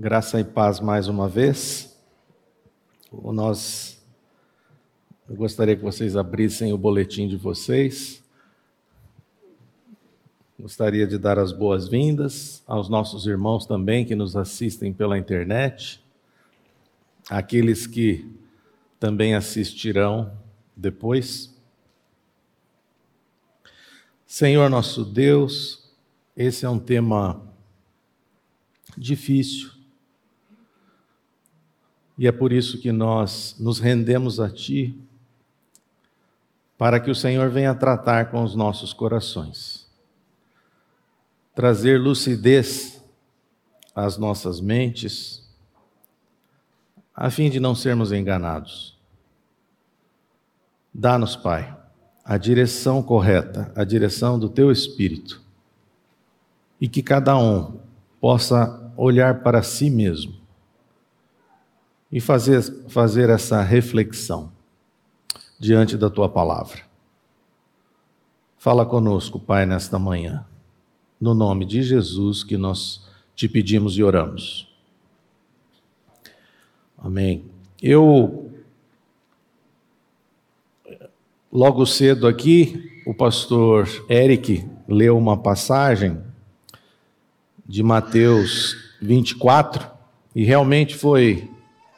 Graça e paz mais uma vez. Nós eu gostaria que vocês abrissem o boletim de vocês. Gostaria de dar as boas-vindas aos nossos irmãos também que nos assistem pela internet, aqueles que também assistirão depois. Senhor nosso Deus, esse é um tema difícil e é por isso que nós nos rendemos a Ti, para que o Senhor venha tratar com os nossos corações, trazer lucidez às nossas mentes, a fim de não sermos enganados. Dá-nos, Pai, a direção correta, a direção do Teu Espírito, e que cada um possa olhar para si mesmo e fazer, fazer essa reflexão diante da tua palavra. Fala conosco, Pai, nesta manhã, no nome de Jesus que nós te pedimos e oramos. Amém. Eu, logo cedo aqui, o pastor Eric leu uma passagem de Mateus 24 e realmente foi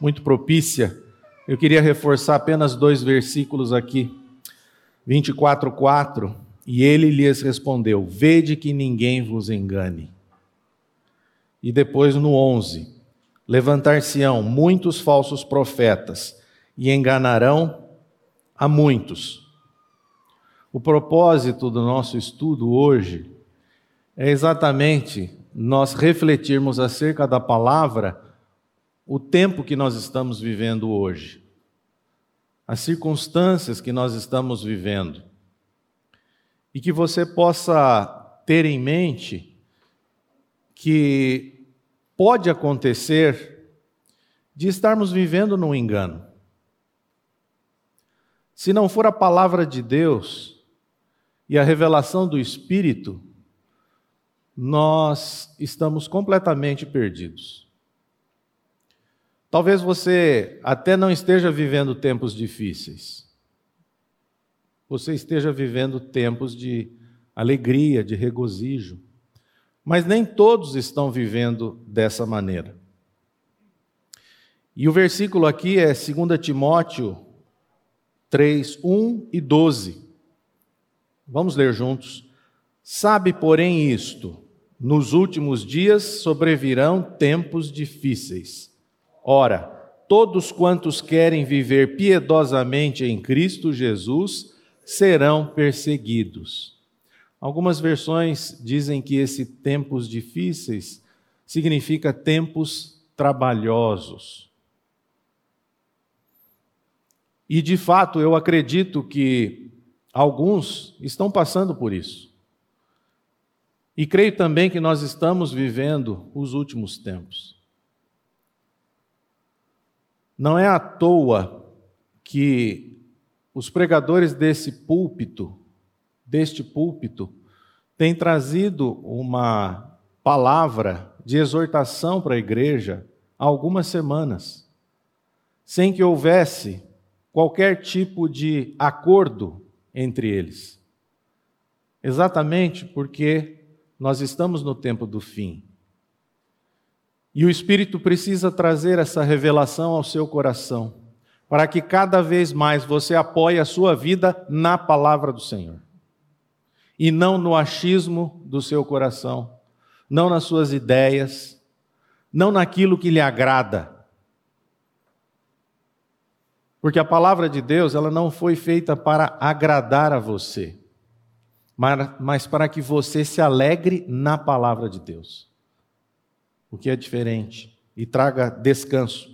muito propícia. Eu queria reforçar apenas dois versículos aqui. 24:4 E ele lhes respondeu: Vede que ninguém vos engane. E depois no 11: Levantar-se-ão muitos falsos profetas e enganarão a muitos. O propósito do nosso estudo hoje é exatamente nós refletirmos acerca da palavra o tempo que nós estamos vivendo hoje, as circunstâncias que nós estamos vivendo, e que você possa ter em mente que pode acontecer de estarmos vivendo num engano. Se não for a palavra de Deus e a revelação do Espírito, nós estamos completamente perdidos. Talvez você até não esteja vivendo tempos difíceis. Você esteja vivendo tempos de alegria, de regozijo. Mas nem todos estão vivendo dessa maneira. E o versículo aqui é 2 Timóteo 3, 1 e 12. Vamos ler juntos. Sabe, porém, isto: nos últimos dias sobrevirão tempos difíceis. Ora, todos quantos querem viver piedosamente em Cristo Jesus serão perseguidos. Algumas versões dizem que esse tempos difíceis significa tempos trabalhosos. E de fato, eu acredito que alguns estão passando por isso. E creio também que nós estamos vivendo os últimos tempos. Não é à toa que os pregadores desse púlpito, deste púlpito, têm trazido uma palavra de exortação para a igreja há algumas semanas, sem que houvesse qualquer tipo de acordo entre eles. Exatamente porque nós estamos no tempo do fim. E o Espírito precisa trazer essa revelação ao seu coração, para que cada vez mais você apoie a sua vida na palavra do Senhor, e não no achismo do seu coração, não nas suas ideias, não naquilo que lhe agrada. Porque a palavra de Deus, ela não foi feita para agradar a você, mas para que você se alegre na palavra de Deus o que é diferente e traga descanso.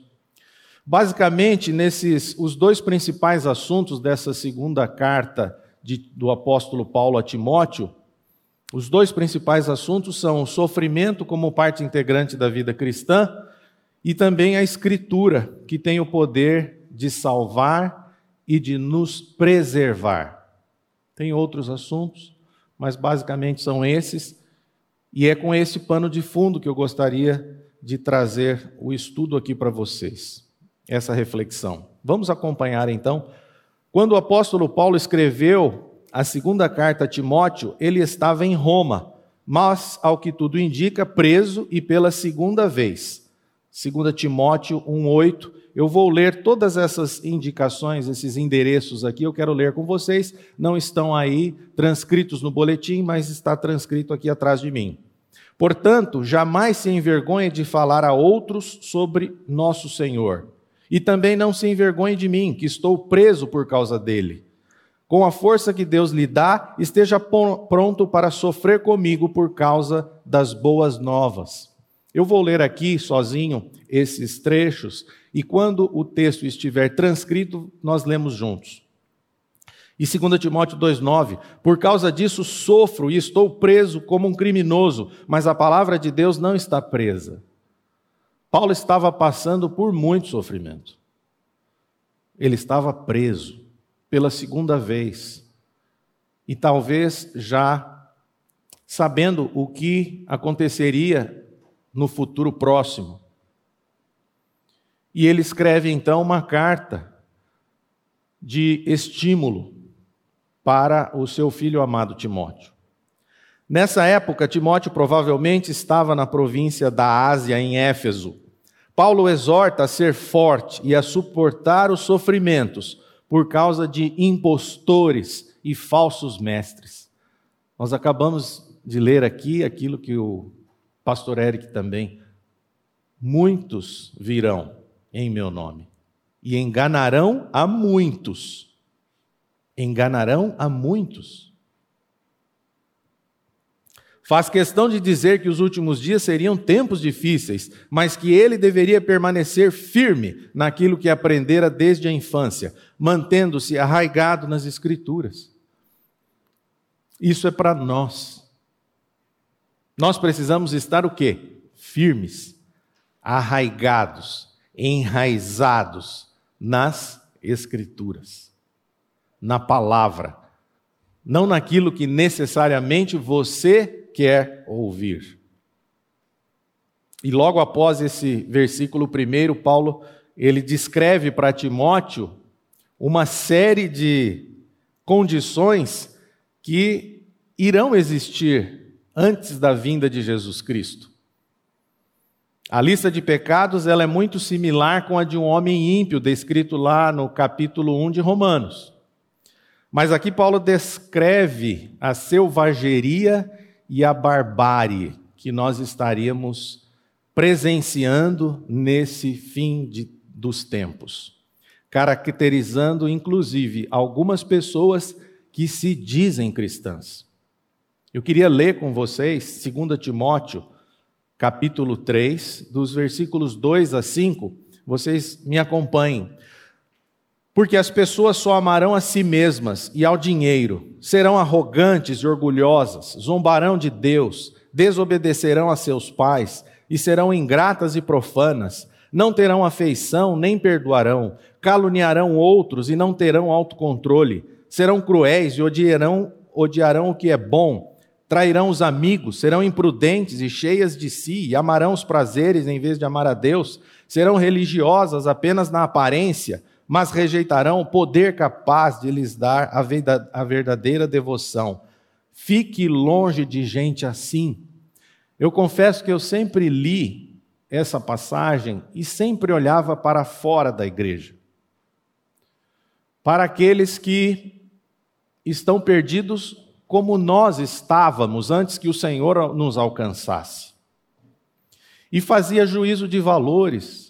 Basicamente, nesses os dois principais assuntos dessa segunda carta de, do apóstolo Paulo a Timóteo, os dois principais assuntos são o sofrimento como parte integrante da vida cristã e também a escritura, que tem o poder de salvar e de nos preservar. Tem outros assuntos, mas basicamente são esses e é com esse pano de fundo que eu gostaria de trazer o estudo aqui para vocês, essa reflexão. Vamos acompanhar então. Quando o apóstolo Paulo escreveu a segunda carta a Timóteo, ele estava em Roma, mas, ao que tudo indica, preso e pela segunda vez. 2 Timóteo 1,8. Eu vou ler todas essas indicações, esses endereços aqui, eu quero ler com vocês. Não estão aí transcritos no boletim, mas está transcrito aqui atrás de mim. Portanto, jamais se envergonhe de falar a outros sobre nosso Senhor. E também não se envergonhe de mim, que estou preso por causa dele. Com a força que Deus lhe dá, esteja pronto para sofrer comigo por causa das boas novas. Eu vou ler aqui sozinho esses trechos e quando o texto estiver transcrito, nós lemos juntos. E 2 Timóteo 2,9: Por causa disso sofro e estou preso como um criminoso, mas a palavra de Deus não está presa. Paulo estava passando por muito sofrimento. Ele estava preso pela segunda vez. E talvez já sabendo o que aconteceria no futuro próximo. E ele escreve então uma carta de estímulo para o seu filho amado Timóteo. Nessa época, Timóteo provavelmente estava na província da Ásia, em Éfeso. Paulo exorta a ser forte e a suportar os sofrimentos por causa de impostores e falsos mestres. Nós acabamos de ler aqui aquilo que o pastor Eric também. Muitos virão em meu nome e enganarão a muitos enganarão a muitos. Faz questão de dizer que os últimos dias seriam tempos difíceis, mas que ele deveria permanecer firme naquilo que aprendera desde a infância, mantendo-se arraigado nas Escrituras. Isso é para nós. Nós precisamos estar o quê? Firmes, arraigados, enraizados nas Escrituras na palavra, não naquilo que necessariamente você quer ouvir. E logo após esse versículo primeiro, Paulo ele descreve para Timóteo uma série de condições que irão existir antes da vinda de Jesus Cristo. A lista de pecados ela é muito similar com a de um homem ímpio, descrito lá no capítulo 1 de Romanos. Mas aqui Paulo descreve a selvageria e a barbárie que nós estaríamos presenciando nesse fim de, dos tempos, caracterizando inclusive algumas pessoas que se dizem cristãs. Eu queria ler com vocês 2 Timóteo, capítulo 3, dos versículos 2 a 5. Vocês me acompanhem. Porque as pessoas só amarão a si mesmas e ao dinheiro, serão arrogantes e orgulhosas, zombarão de Deus, desobedecerão a seus pais e serão ingratas e profanas, não terão afeição nem perdoarão, caluniarão outros e não terão autocontrole, serão cruéis e odiarão, odiarão o que é bom, trairão os amigos, serão imprudentes e cheias de si, e amarão os prazeres em vez de amar a Deus, serão religiosas apenas na aparência, mas rejeitarão o poder capaz de lhes dar a verdadeira devoção. Fique longe de gente assim. Eu confesso que eu sempre li essa passagem e sempre olhava para fora da igreja. Para aqueles que estão perdidos como nós estávamos antes que o Senhor nos alcançasse. E fazia juízo de valores,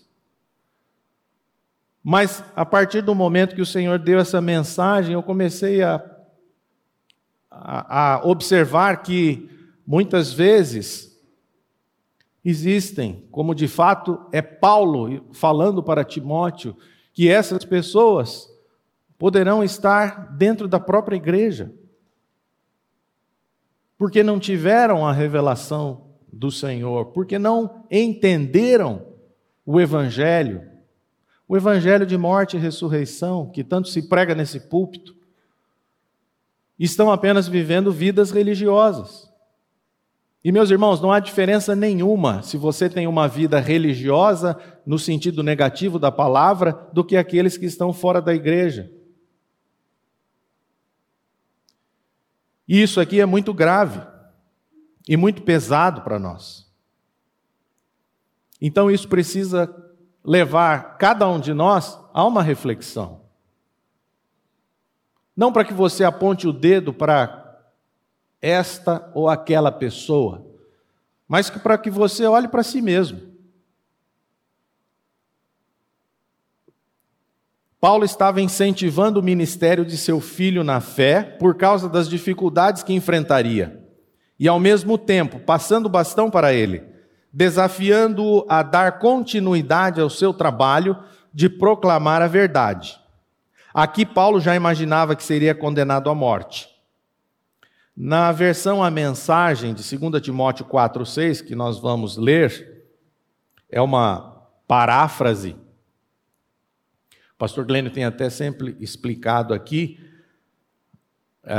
mas a partir do momento que o Senhor deu essa mensagem, eu comecei a, a, a observar que muitas vezes existem, como de fato é Paulo falando para Timóteo, que essas pessoas poderão estar dentro da própria igreja, porque não tiveram a revelação do Senhor, porque não entenderam o Evangelho o evangelho de morte e ressurreição, que tanto se prega nesse púlpito, estão apenas vivendo vidas religiosas. E meus irmãos, não há diferença nenhuma se você tem uma vida religiosa, no sentido negativo da palavra, do que aqueles que estão fora da igreja. E isso aqui é muito grave e muito pesado para nós. Então isso precisa levar cada um de nós a uma reflexão. Não para que você aponte o dedo para esta ou aquela pessoa, mas para que você olhe para si mesmo. Paulo estava incentivando o ministério de seu filho na fé por causa das dificuldades que enfrentaria, e ao mesmo tempo passando o bastão para ele, desafiando-o a dar continuidade ao seu trabalho de proclamar a verdade. Aqui Paulo já imaginava que seria condenado à morte. Na versão a mensagem de 2 Timóteo 4:6 que nós vamos ler, é uma paráfrase o pastor Glênio tem até sempre explicado aqui, é,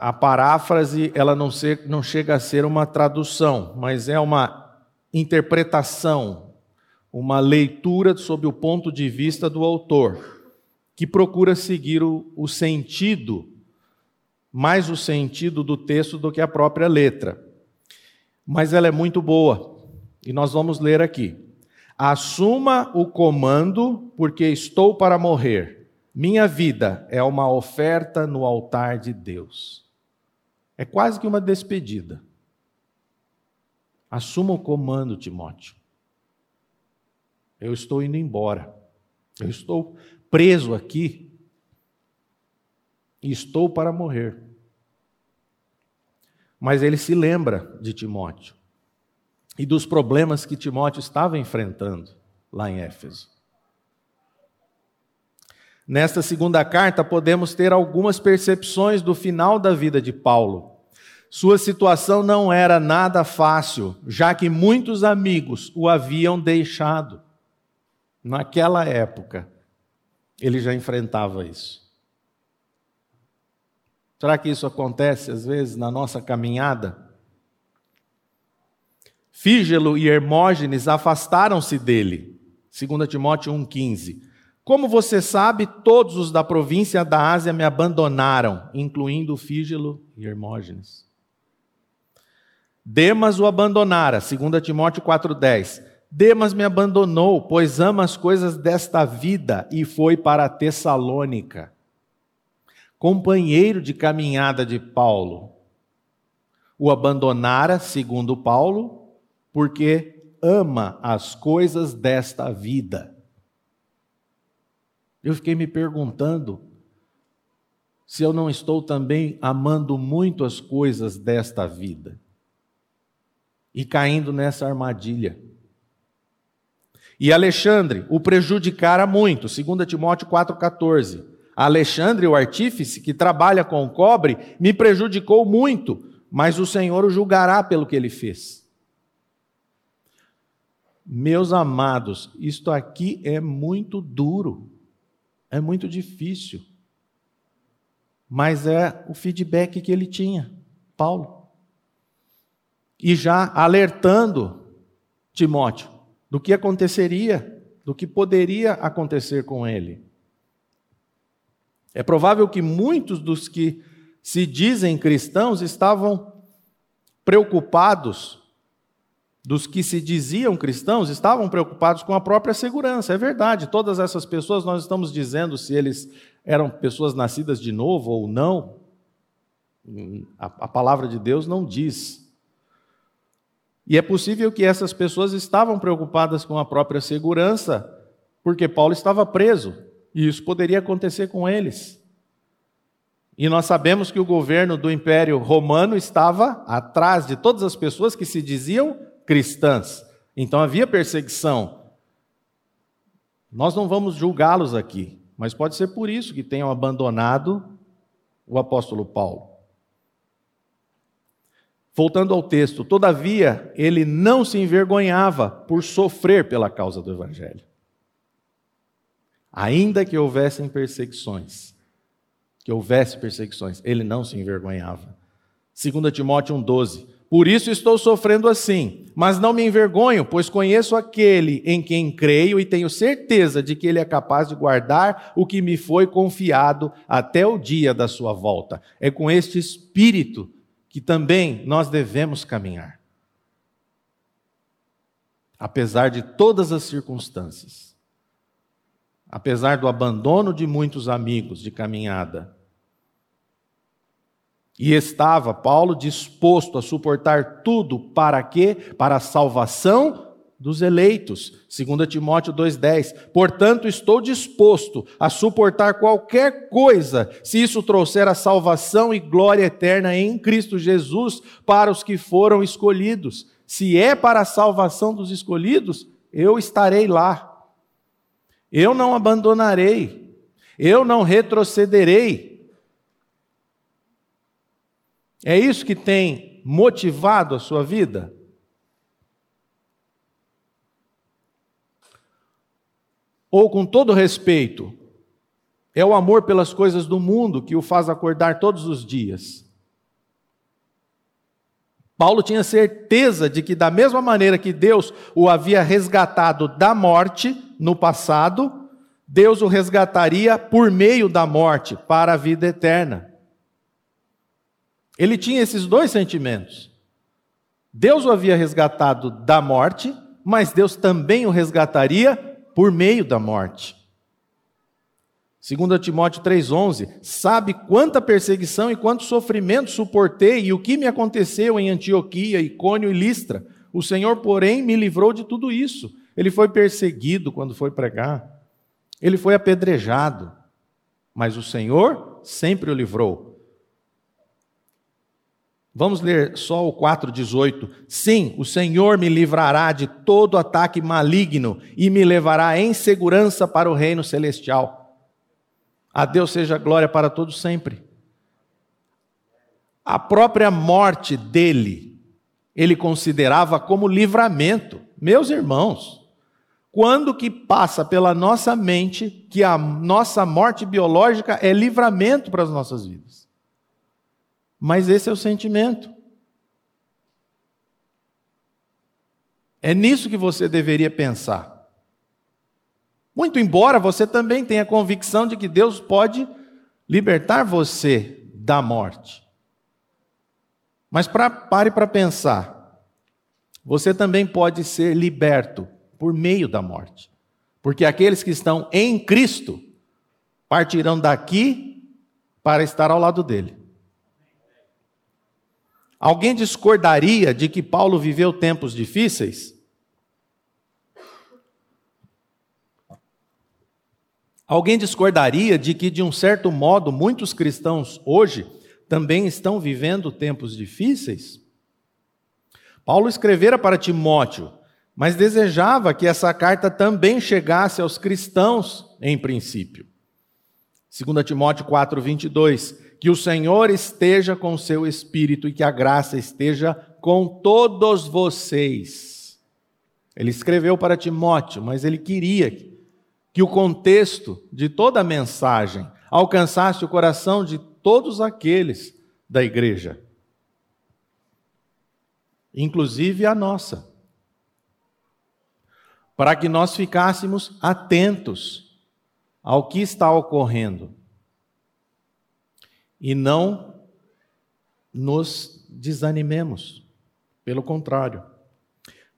a paráfrase ela não, ser, não chega a ser uma tradução, mas é uma interpretação, uma leitura sob o ponto de vista do autor, que procura seguir o, o sentido, mais o sentido do texto do que a própria letra. Mas ela é muito boa, e nós vamos ler aqui. Assuma o comando, porque estou para morrer. Minha vida é uma oferta no altar de Deus. É quase que uma despedida. Assuma o comando, Timóteo. Eu estou indo embora. Eu estou preso aqui. E estou para morrer. Mas ele se lembra de Timóteo e dos problemas que Timóteo estava enfrentando lá em Éfeso. Nesta segunda carta, podemos ter algumas percepções do final da vida de Paulo. Sua situação não era nada fácil, já que muitos amigos o haviam deixado. Naquela época, ele já enfrentava isso. Será que isso acontece às vezes na nossa caminhada? Fígelo e Hermógenes afastaram-se dele. 2 Timóteo 1,15. Como você sabe, todos os da província da Ásia me abandonaram, incluindo Fígelo e Hermógenes. Demas o abandonara, 2 Timóteo 4,10. Demas me abandonou, pois ama as coisas desta vida e foi para Tessalônica. Companheiro de caminhada de Paulo. O abandonara, segundo Paulo, porque ama as coisas desta vida. Eu fiquei me perguntando se eu não estou também amando muito as coisas desta vida e caindo nessa armadilha. E Alexandre o prejudicara muito, 2 Timóteo 4,14. Alexandre, o artífice que trabalha com cobre, me prejudicou muito, mas o Senhor o julgará pelo que ele fez. Meus amados, isto aqui é muito duro, é muito difícil, mas é o feedback que ele tinha, Paulo. E já alertando Timóteo do que aconteceria, do que poderia acontecer com ele. É provável que muitos dos que se dizem cristãos estavam preocupados dos que se diziam cristãos estavam preocupados com a própria segurança. É verdade, todas essas pessoas, nós estamos dizendo se eles eram pessoas nascidas de novo ou não. A, palavra de Deus não diz. E é possível que essas pessoas estavam preocupadas com a própria segurança, porque Paulo estava preso, e isso poderia acontecer com eles. E nós sabemos que o governo do Império Romano estava atrás de todas as pessoas que se diziam cristãs. Então havia perseguição. Nós não vamos julgá-los aqui, mas pode ser por isso que tenham abandonado o apóstolo Paulo. Voltando ao texto, todavia, ele não se envergonhava por sofrer pela causa do evangelho. Ainda que houvessem perseguições, que houvesse perseguições, ele não se envergonhava. 2 Timóteo 1,12 Por isso estou sofrendo assim. Mas não me envergonho, pois conheço aquele em quem creio e tenho certeza de que ele é capaz de guardar o que me foi confiado até o dia da sua volta. É com este espírito que também nós devemos caminhar. Apesar de todas as circunstâncias, apesar do abandono de muitos amigos de caminhada, e estava Paulo disposto a suportar tudo para quê? Para a salvação dos eleitos. 2 Timóteo 2:10. Portanto, estou disposto a suportar qualquer coisa, se isso trouxer a salvação e glória eterna em Cristo Jesus para os que foram escolhidos. Se é para a salvação dos escolhidos, eu estarei lá. Eu não abandonarei. Eu não retrocederei. É isso que tem motivado a sua vida? Ou, com todo respeito, é o amor pelas coisas do mundo que o faz acordar todos os dias? Paulo tinha certeza de que, da mesma maneira que Deus o havia resgatado da morte no passado, Deus o resgataria por meio da morte para a vida eterna. Ele tinha esses dois sentimentos. Deus o havia resgatado da morte, mas Deus também o resgataria por meio da morte. 2 Timóteo 3,11: Sabe quanta perseguição e quanto sofrimento suportei e o que me aconteceu em Antioquia, Icônio e Listra. O Senhor, porém, me livrou de tudo isso. Ele foi perseguido quando foi pregar, ele foi apedrejado, mas o Senhor sempre o livrou. Vamos ler só o 4,18. Sim, o Senhor me livrará de todo ataque maligno e me levará em segurança para o reino celestial. A Deus seja glória para todos sempre. A própria morte dele, ele considerava como livramento. Meus irmãos, quando que passa pela nossa mente que a nossa morte biológica é livramento para as nossas vidas? Mas esse é o sentimento. É nisso que você deveria pensar. Muito embora você também tenha convicção de que Deus pode libertar você da morte. Mas pra, pare para pensar. Você também pode ser liberto por meio da morte. Porque aqueles que estão em Cristo partirão daqui para estar ao lado dele. Alguém discordaria de que Paulo viveu tempos difíceis? Alguém discordaria de que, de um certo modo, muitos cristãos hoje também estão vivendo tempos difíceis? Paulo escrevera para Timóteo, mas desejava que essa carta também chegasse aos cristãos em princípio. 2 Timóteo 4, 22. Que o Senhor esteja com seu espírito e que a graça esteja com todos vocês. Ele escreveu para Timóteo, mas ele queria que o contexto de toda a mensagem alcançasse o coração de todos aqueles da igreja, inclusive a nossa, para que nós ficássemos atentos ao que está ocorrendo e não nos desanimemos. Pelo contrário,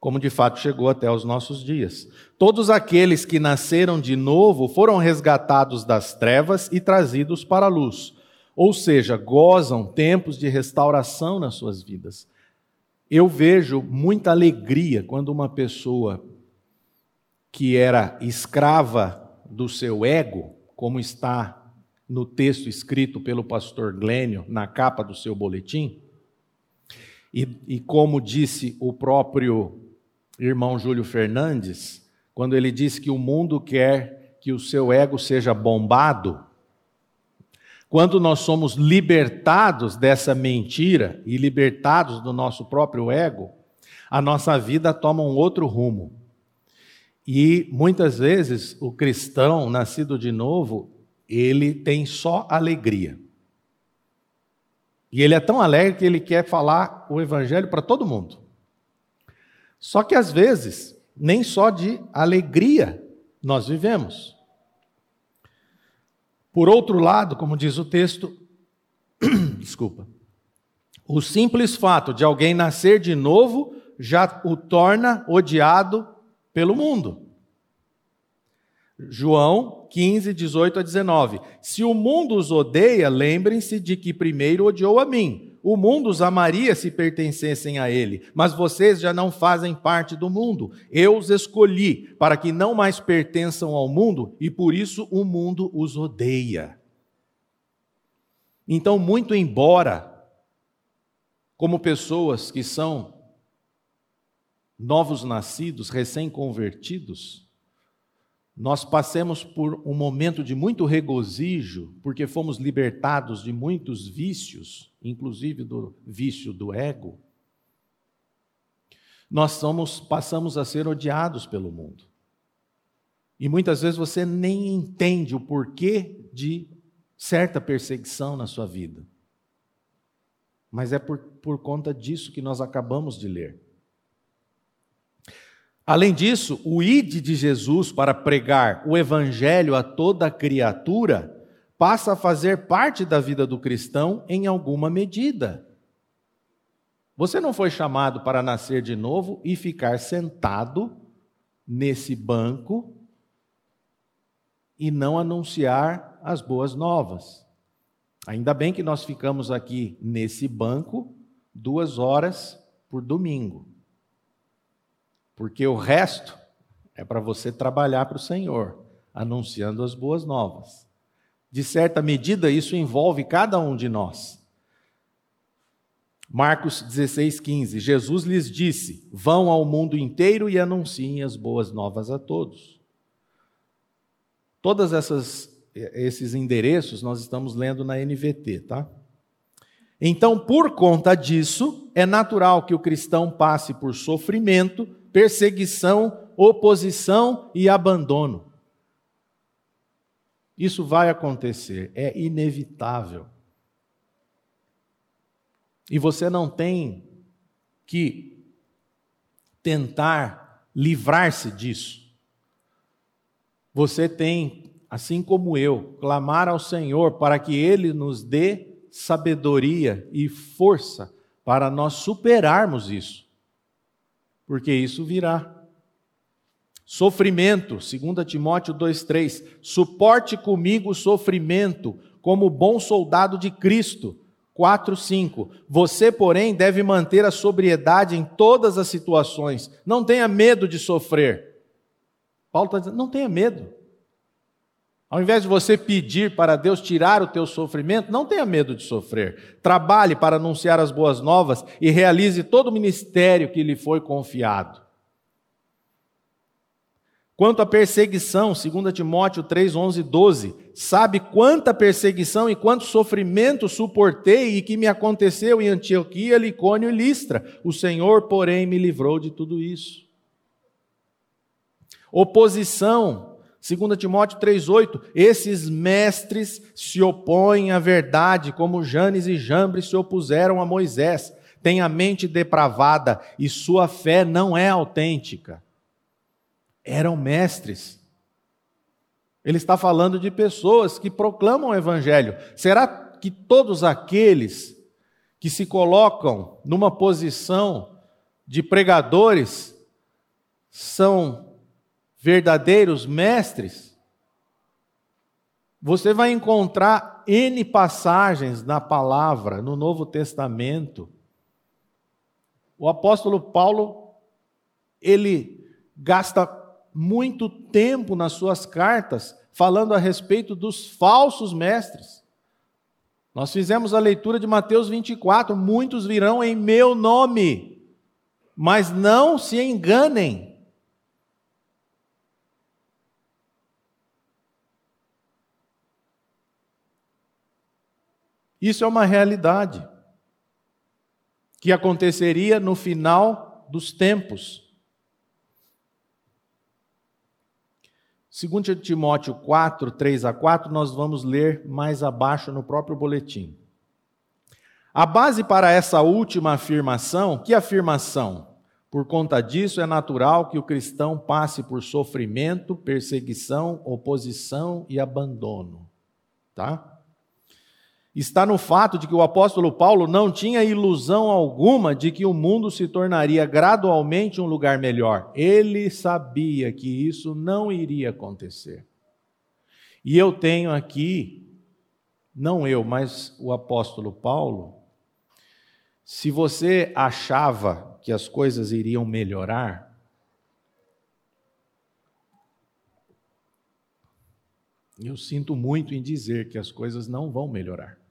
como de fato chegou até os nossos dias. Todos aqueles que nasceram de novo foram resgatados das trevas e trazidos para a luz, ou seja, gozam tempos de restauração nas suas vidas. Eu vejo muita alegria quando uma pessoa que era escrava do seu ego, como está no texto escrito pelo pastor Glênio, na capa do seu boletim. E, e, como disse o próprio irmão Júlio Fernandes, quando ele diz que o mundo quer que o seu ego seja bombado, quando nós somos libertados dessa mentira e libertados do nosso próprio ego, a nossa vida toma um outro rumo. E muitas vezes o cristão nascido de novo, ele tem só alegria. E ele é tão alegre que ele quer falar o evangelho para todo mundo. Só que às vezes, nem só de alegria nós vivemos. Por outro lado, como diz o texto, desculpa, o simples fato de alguém nascer de novo já o torna odiado pelo mundo. João 15, 18 a 19. Se o mundo os odeia, lembrem-se de que primeiro odiou a mim. O mundo os amaria se pertencessem a ele, mas vocês já não fazem parte do mundo. Eu os escolhi para que não mais pertençam ao mundo e por isso o mundo os odeia. Então, muito embora, como pessoas que são novos nascidos, recém-convertidos, nós passemos por um momento de muito regozijo, porque fomos libertados de muitos vícios, inclusive do vício do ego, nós somos, passamos a ser odiados pelo mundo. E muitas vezes você nem entende o porquê de certa perseguição na sua vida. Mas é por, por conta disso que nós acabamos de ler. Além disso, o ide de Jesus para pregar o evangelho a toda criatura passa a fazer parte da vida do cristão em alguma medida. Você não foi chamado para nascer de novo e ficar sentado nesse banco e não anunciar as boas novas. Ainda bem que nós ficamos aqui nesse banco duas horas por domingo porque o resto é para você trabalhar para o Senhor, anunciando as boas novas. De certa medida, isso envolve cada um de nós. Marcos 16, 15. Jesus lhes disse: Vão ao mundo inteiro e anunciem as boas novas a todos. Essas esses endereços nós estamos lendo na NVT, tá? Então, por conta disso, é natural que o cristão passe por sofrimento perseguição, oposição e abandono. Isso vai acontecer, é inevitável. E você não tem que tentar livrar-se disso. Você tem, assim como eu, clamar ao Senhor para que Ele nos dê sabedoria e força para nós superarmos isso porque isso virá. Sofrimento, 2 Timóteo 2,3: suporte comigo o sofrimento, como bom soldado de Cristo. 4:5 Você, porém, deve manter a sobriedade em todas as situações. Não tenha medo de sofrer. Paulo está dizendo: não tenha medo. Ao invés de você pedir para Deus tirar o teu sofrimento, não tenha medo de sofrer. Trabalhe para anunciar as boas novas e realize todo o ministério que lhe foi confiado. Quanto à perseguição, 2 Timóteo 3, 11 e 12, sabe quanta perseguição e quanto sofrimento suportei e que me aconteceu em Antioquia, Licônio e Listra. O Senhor, porém, me livrou de tudo isso. Oposição, 2 Timóteo 3,8: Esses mestres se opõem à verdade, como Janes e Jambres se opuseram a Moisés. Têm a mente depravada e sua fé não é autêntica. Eram mestres. Ele está falando de pessoas que proclamam o Evangelho. Será que todos aqueles que se colocam numa posição de pregadores são verdadeiros mestres, você vai encontrar N passagens na palavra, no Novo Testamento. O apóstolo Paulo, ele gasta muito tempo nas suas cartas falando a respeito dos falsos mestres. Nós fizemos a leitura de Mateus 24: muitos virão em meu nome, mas não se enganem. Isso é uma realidade que aconteceria no final dos tempos. 2 Timóteo 4, 3 a 4, nós vamos ler mais abaixo no próprio boletim. A base para essa última afirmação, que afirmação? Por conta disso, é natural que o cristão passe por sofrimento, perseguição, oposição e abandono. Tá? Está no fato de que o apóstolo Paulo não tinha ilusão alguma de que o mundo se tornaria gradualmente um lugar melhor. Ele sabia que isso não iria acontecer. E eu tenho aqui, não eu, mas o apóstolo Paulo, se você achava que as coisas iriam melhorar, eu sinto muito em dizer que as coisas não vão melhorar.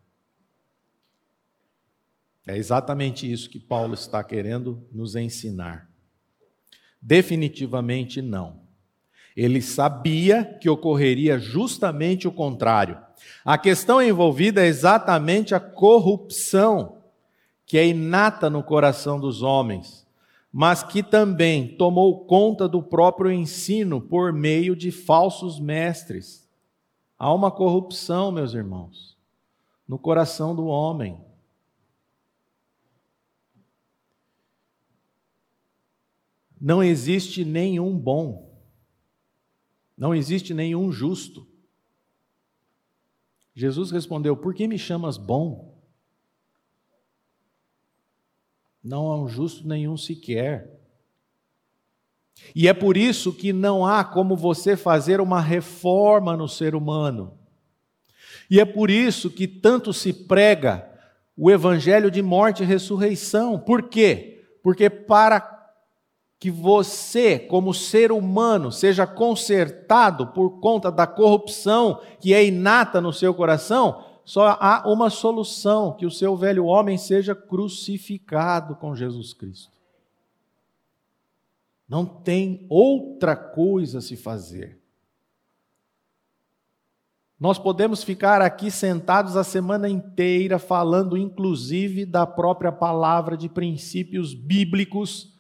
É exatamente isso que Paulo está querendo nos ensinar. Definitivamente não. Ele sabia que ocorreria justamente o contrário. A questão envolvida é exatamente a corrupção que é inata no coração dos homens, mas que também tomou conta do próprio ensino por meio de falsos mestres. Há uma corrupção, meus irmãos, no coração do homem. Não existe nenhum bom, não existe nenhum justo. Jesus respondeu: Por que me chamas bom? Não há um justo nenhum sequer. E é por isso que não há como você fazer uma reforma no ser humano. E é por isso que tanto se prega o evangelho de morte e ressurreição. Por quê? Porque para que você, como ser humano, seja consertado por conta da corrupção que é inata no seu coração, só há uma solução: que o seu velho homem seja crucificado com Jesus Cristo. Não tem outra coisa a se fazer. Nós podemos ficar aqui sentados a semana inteira falando, inclusive, da própria palavra de princípios bíblicos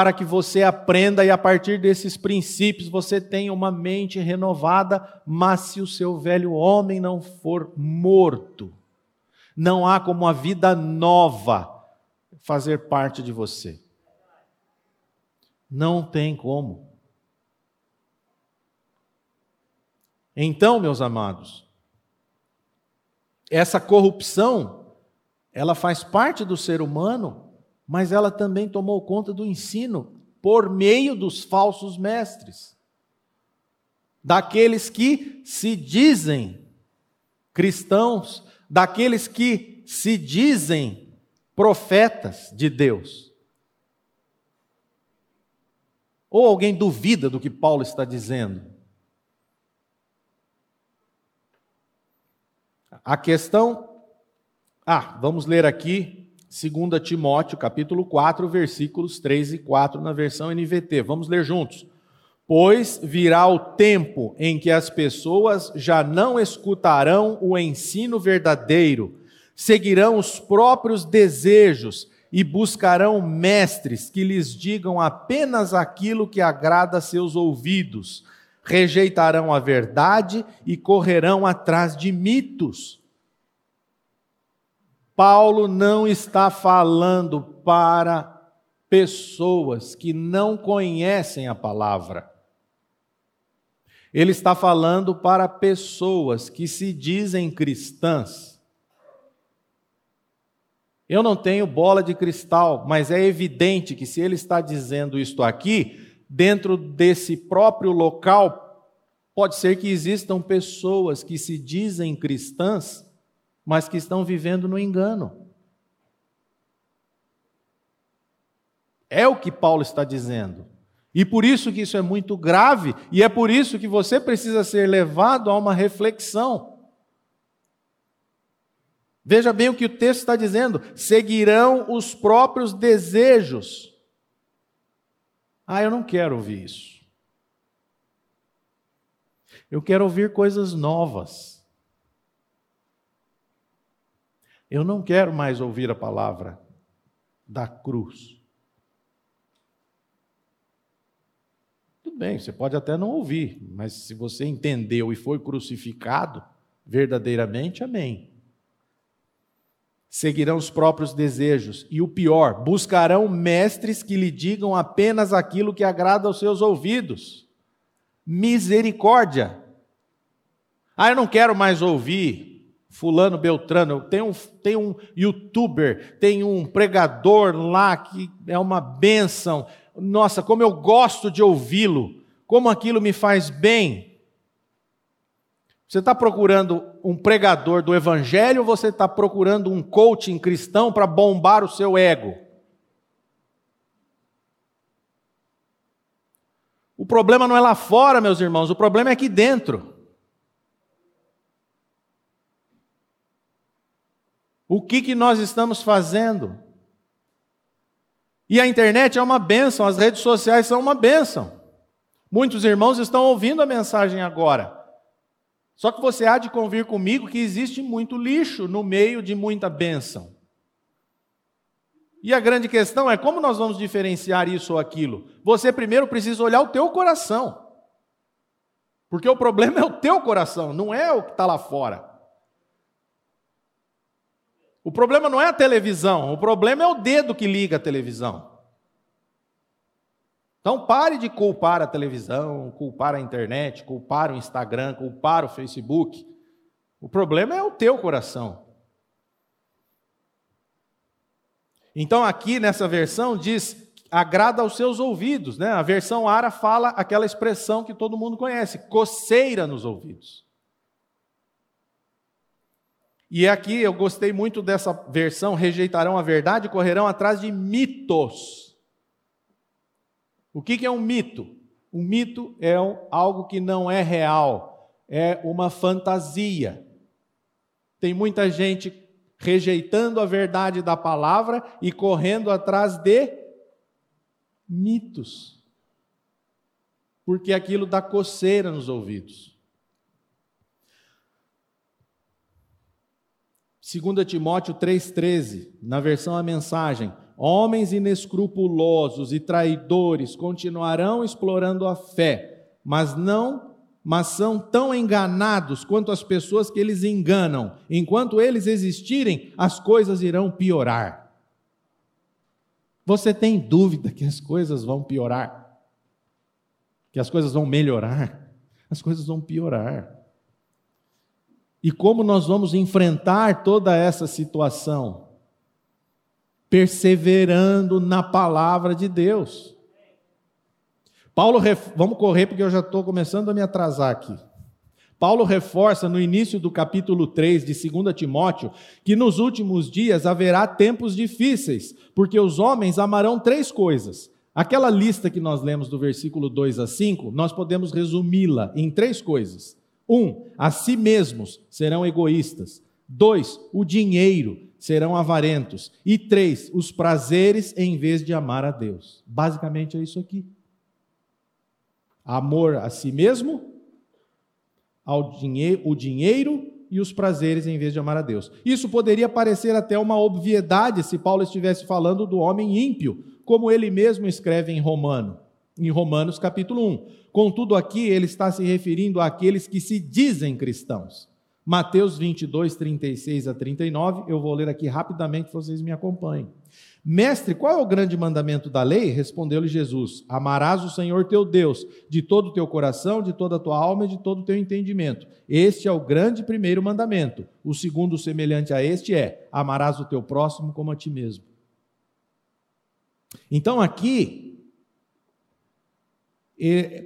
para que você aprenda e a partir desses princípios você tenha uma mente renovada, mas se o seu velho homem não for morto, não há como a vida nova fazer parte de você. Não tem como. Então, meus amados, essa corrupção, ela faz parte do ser humano mas ela também tomou conta do ensino por meio dos falsos mestres, daqueles que se dizem cristãos, daqueles que se dizem profetas de Deus. Ou alguém duvida do que Paulo está dizendo? A questão. Ah, vamos ler aqui 2 Timóteo, capítulo 4, versículos 3 e 4 na versão NVT. Vamos ler juntos. Pois virá o tempo em que as pessoas já não escutarão o ensino verdadeiro, seguirão os próprios desejos e buscarão mestres que lhes digam apenas aquilo que agrada a seus ouvidos. Rejeitarão a verdade e correrão atrás de mitos Paulo não está falando para pessoas que não conhecem a palavra. Ele está falando para pessoas que se dizem cristãs. Eu não tenho bola de cristal, mas é evidente que se ele está dizendo isto aqui, dentro desse próprio local, pode ser que existam pessoas que se dizem cristãs mas que estão vivendo no engano. É o que Paulo está dizendo. E por isso que isso é muito grave, e é por isso que você precisa ser levado a uma reflexão. Veja bem o que o texto está dizendo: seguirão os próprios desejos. Ah, eu não quero ouvir isso. Eu quero ouvir coisas novas. Eu não quero mais ouvir a palavra da cruz. Tudo bem, você pode até não ouvir, mas se você entendeu e foi crucificado verdadeiramente, amém. seguirão os próprios desejos. E o pior, buscarão mestres que lhe digam apenas aquilo que agrada aos seus ouvidos. Misericórdia. Ah, eu não quero mais ouvir Fulano Beltrano. Tem um, tem um youtuber, tem um pregador lá que é uma bênção. Nossa, como eu gosto de ouvi-lo, como aquilo me faz bem. Você está procurando um pregador do Evangelho ou você está procurando um coaching cristão para bombar o seu ego? O problema não é lá fora, meus irmãos, o problema é aqui dentro. O que, que nós estamos fazendo? E a internet é uma bênção, as redes sociais são uma bênção. Muitos irmãos estão ouvindo a mensagem agora. Só que você há de convir comigo que existe muito lixo no meio de muita bênção. E a grande questão é como nós vamos diferenciar isso ou aquilo? Você primeiro precisa olhar o teu coração. Porque o problema é o teu coração, não é o que está lá fora. O problema não é a televisão, o problema é o dedo que liga a televisão. Então pare de culpar a televisão, culpar a internet, culpar o Instagram, culpar o Facebook. O problema é o teu coração. Então aqui nessa versão diz agrada aos seus ouvidos, né? A versão Ara fala aquela expressão que todo mundo conhece, coceira nos ouvidos. E aqui eu gostei muito dessa versão, rejeitarão a verdade e correrão atrás de mitos. O que é um mito? Um mito é algo que não é real, é uma fantasia. Tem muita gente rejeitando a verdade da palavra e correndo atrás de mitos, porque aquilo dá coceira nos ouvidos. 2 Timóteo 3,13, na versão A Mensagem: Homens inescrupulosos e traidores continuarão explorando a fé, mas não, mas são tão enganados quanto as pessoas que eles enganam. Enquanto eles existirem, as coisas irão piorar. Você tem dúvida que as coisas vão piorar? Que as coisas vão melhorar? As coisas vão piorar. E como nós vamos enfrentar toda essa situação? perseverando na palavra de Deus. Paulo, vamos correr porque eu já estou começando a me atrasar aqui. Paulo reforça no início do capítulo 3 de 2 Timóteo que nos últimos dias haverá tempos difíceis, porque os homens amarão três coisas. Aquela lista que nós lemos do versículo 2 a 5, nós podemos resumi-la em três coisas. Um, a si mesmos serão egoístas. Dois, o dinheiro serão avarentos. E três, os prazeres em vez de amar a Deus. Basicamente é isso aqui. Amor a si mesmo, ao dinheiro, o dinheiro e os prazeres em vez de amar a Deus. Isso poderia parecer até uma obviedade se Paulo estivesse falando do homem ímpio, como ele mesmo escreve em Romano, em Romanos capítulo 1. Contudo, aqui ele está se referindo àqueles que se dizem cristãos. Mateus 22, 36 a 39, eu vou ler aqui rapidamente, vocês me acompanhem. Mestre, qual é o grande mandamento da lei? Respondeu-lhe Jesus: Amarás o Senhor teu Deus de todo o teu coração, de toda a tua alma e de todo o teu entendimento. Este é o grande primeiro mandamento. O segundo, semelhante a este, é: Amarás o teu próximo como a ti mesmo. Então aqui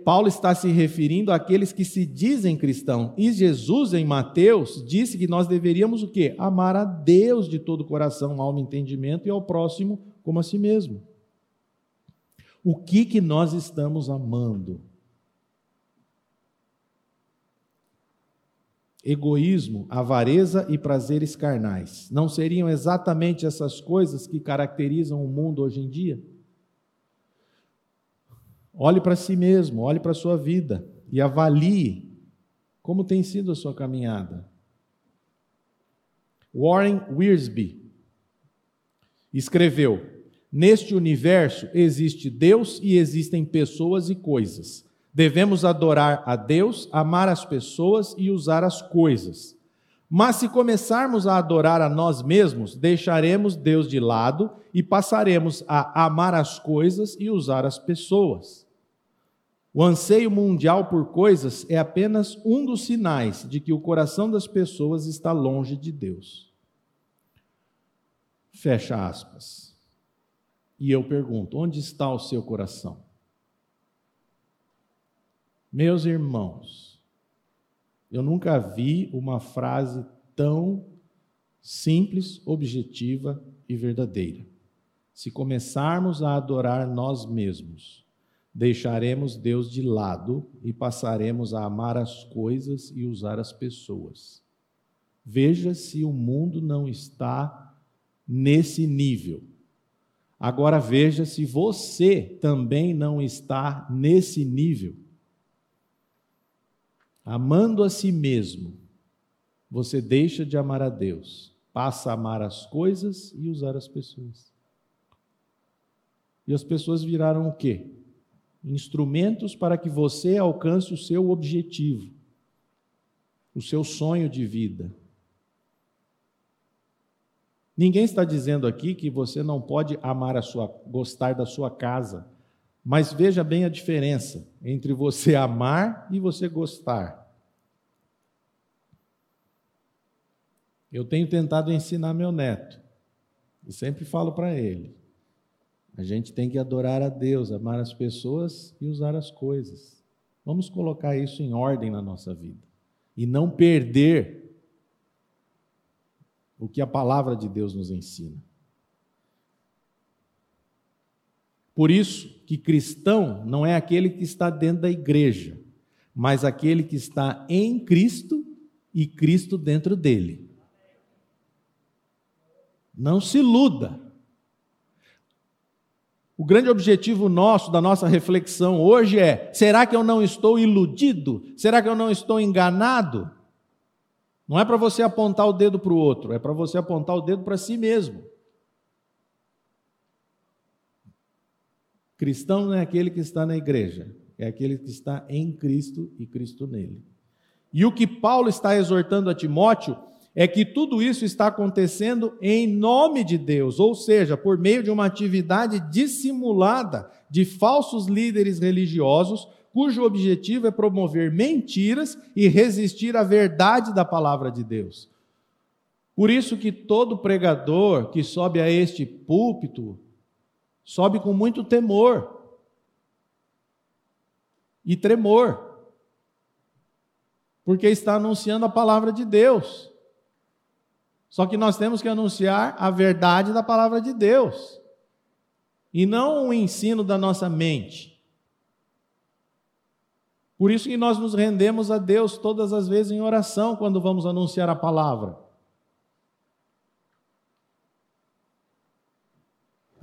Paulo está se referindo àqueles que se dizem cristãos. E Jesus, em Mateus, disse que nós deveríamos o quê? Amar a Deus de todo o coração, alma e entendimento, e ao próximo como a si mesmo. O que, que nós estamos amando? Egoísmo, avareza e prazeres carnais. Não seriam exatamente essas coisas que caracterizam o mundo hoje em dia? Olhe para si mesmo, olhe para a sua vida e avalie como tem sido a sua caminhada. Warren Wiersbe escreveu: Neste universo existe Deus e existem pessoas e coisas. Devemos adorar a Deus, amar as pessoas e usar as coisas. Mas se começarmos a adorar a nós mesmos, deixaremos Deus de lado e passaremos a amar as coisas e usar as pessoas. O anseio mundial por coisas é apenas um dos sinais de que o coração das pessoas está longe de Deus. Fecha aspas. E eu pergunto: onde está o seu coração? Meus irmãos, eu nunca vi uma frase tão simples, objetiva e verdadeira. Se começarmos a adorar nós mesmos, deixaremos Deus de lado e passaremos a amar as coisas e usar as pessoas. Veja se o mundo não está nesse nível. Agora veja se você também não está nesse nível. Amando a si mesmo, você deixa de amar a Deus, passa a amar as coisas e usar as pessoas. E as pessoas viraram o quê? Instrumentos para que você alcance o seu objetivo, o seu sonho de vida. Ninguém está dizendo aqui que você não pode amar a sua, gostar da sua casa, mas veja bem a diferença entre você amar e você gostar. Eu tenho tentado ensinar meu neto, e sempre falo para ele: a gente tem que adorar a Deus, amar as pessoas e usar as coisas. Vamos colocar isso em ordem na nossa vida e não perder o que a palavra de Deus nos ensina. Por isso que cristão não é aquele que está dentro da igreja, mas aquele que está em Cristo e Cristo dentro dele. Não se iluda. O grande objetivo nosso, da nossa reflexão hoje é: será que eu não estou iludido? Será que eu não estou enganado? Não é para você apontar o dedo para o outro, é para você apontar o dedo para si mesmo. Cristão não é aquele que está na igreja, é aquele que está em Cristo e Cristo nele. E o que Paulo está exortando a Timóteo é que tudo isso está acontecendo em nome de Deus, ou seja, por meio de uma atividade dissimulada de falsos líderes religiosos, cujo objetivo é promover mentiras e resistir à verdade da palavra de Deus. Por isso que todo pregador que sobe a este púlpito sobe com muito temor e tremor, porque está anunciando a palavra de Deus. Só que nós temos que anunciar a verdade da palavra de Deus, e não o ensino da nossa mente. Por isso que nós nos rendemos a Deus todas as vezes em oração quando vamos anunciar a palavra.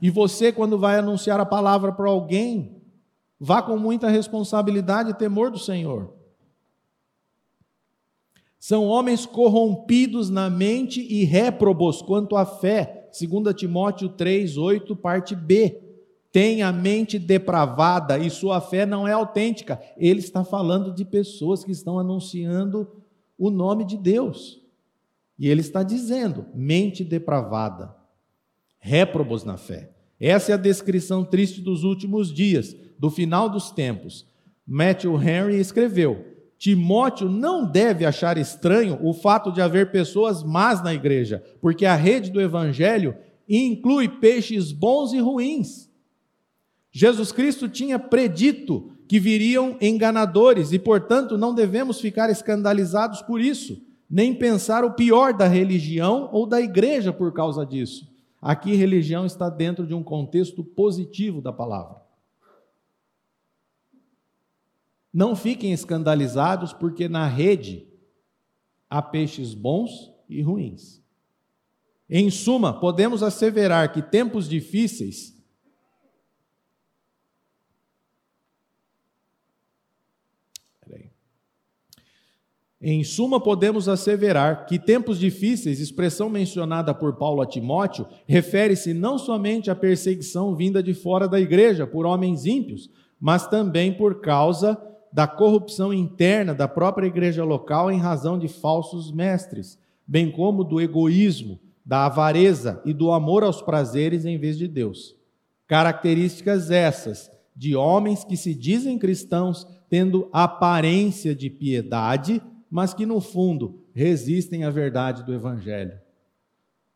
E você, quando vai anunciar a palavra para alguém, vá com muita responsabilidade e temor do Senhor. São homens corrompidos na mente e réprobos quanto à fé. 2 Timóteo 3, 8, parte B. Tem a mente depravada e sua fé não é autêntica. Ele está falando de pessoas que estão anunciando o nome de Deus. E ele está dizendo: mente depravada réprobos na fé. Essa é a descrição triste dos últimos dias, do final dos tempos. Matthew Henry escreveu: Timóteo não deve achar estranho o fato de haver pessoas más na igreja, porque a rede do evangelho inclui peixes bons e ruins. Jesus Cristo tinha predito que viriam enganadores e, portanto, não devemos ficar escandalizados por isso, nem pensar o pior da religião ou da igreja por causa disso. Aqui, religião está dentro de um contexto positivo da palavra. Não fiquem escandalizados, porque na rede há peixes bons e ruins. Em suma, podemos asseverar que tempos difíceis Em suma, podemos asseverar que tempos difíceis, expressão mencionada por Paulo a Timóteo, refere-se não somente à perseguição vinda de fora da igreja por homens ímpios, mas também por causa da corrupção interna da própria igreja local em razão de falsos mestres, bem como do egoísmo, da avareza e do amor aos prazeres em vez de Deus. Características essas de homens que se dizem cristãos, tendo aparência de piedade, mas que no fundo resistem à verdade do Evangelho.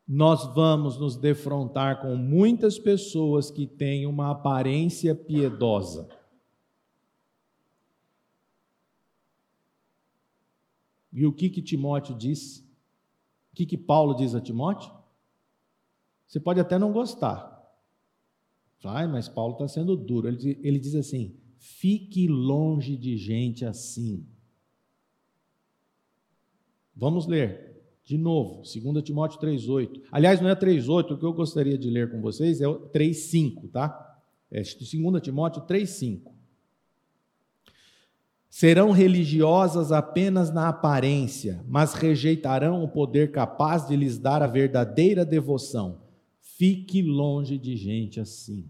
Nós vamos nos defrontar com muitas pessoas que têm uma aparência piedosa. E o que que Timóteo diz? O que que Paulo diz a Timóteo? Você pode até não gostar. Ai, mas Paulo está sendo duro. Ele, ele diz assim: fique longe de gente assim. Vamos ler de novo, 2 Timóteo 3,8. Aliás, não é 3,8, o que eu gostaria de ler com vocês é 3,5, tá? É 2 Timóteo 3,5. Serão religiosas apenas na aparência, mas rejeitarão o poder capaz de lhes dar a verdadeira devoção. Fique longe de gente assim.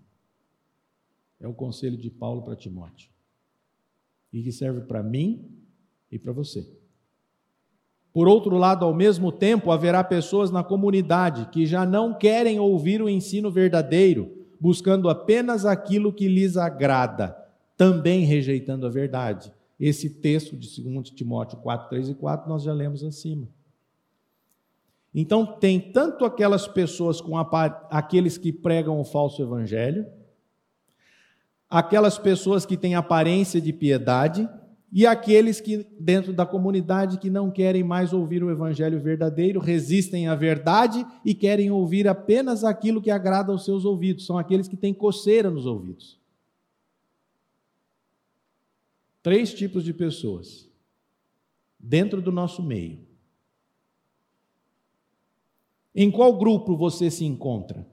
É o conselho de Paulo para Timóteo. E que serve para mim e para você. Por outro lado, ao mesmo tempo, haverá pessoas na comunidade que já não querem ouvir o ensino verdadeiro, buscando apenas aquilo que lhes agrada, também rejeitando a verdade. Esse texto de 2 Timóteo 4, 3 e 4 nós já lemos acima. Então, tem tanto aquelas pessoas com aqueles que pregam o falso evangelho, aquelas pessoas que têm aparência de piedade, e aqueles que, dentro da comunidade, que não querem mais ouvir o evangelho verdadeiro, resistem à verdade e querem ouvir apenas aquilo que agrada aos seus ouvidos. São aqueles que têm coceira nos ouvidos. Três tipos de pessoas dentro do nosso meio. Em qual grupo você se encontra?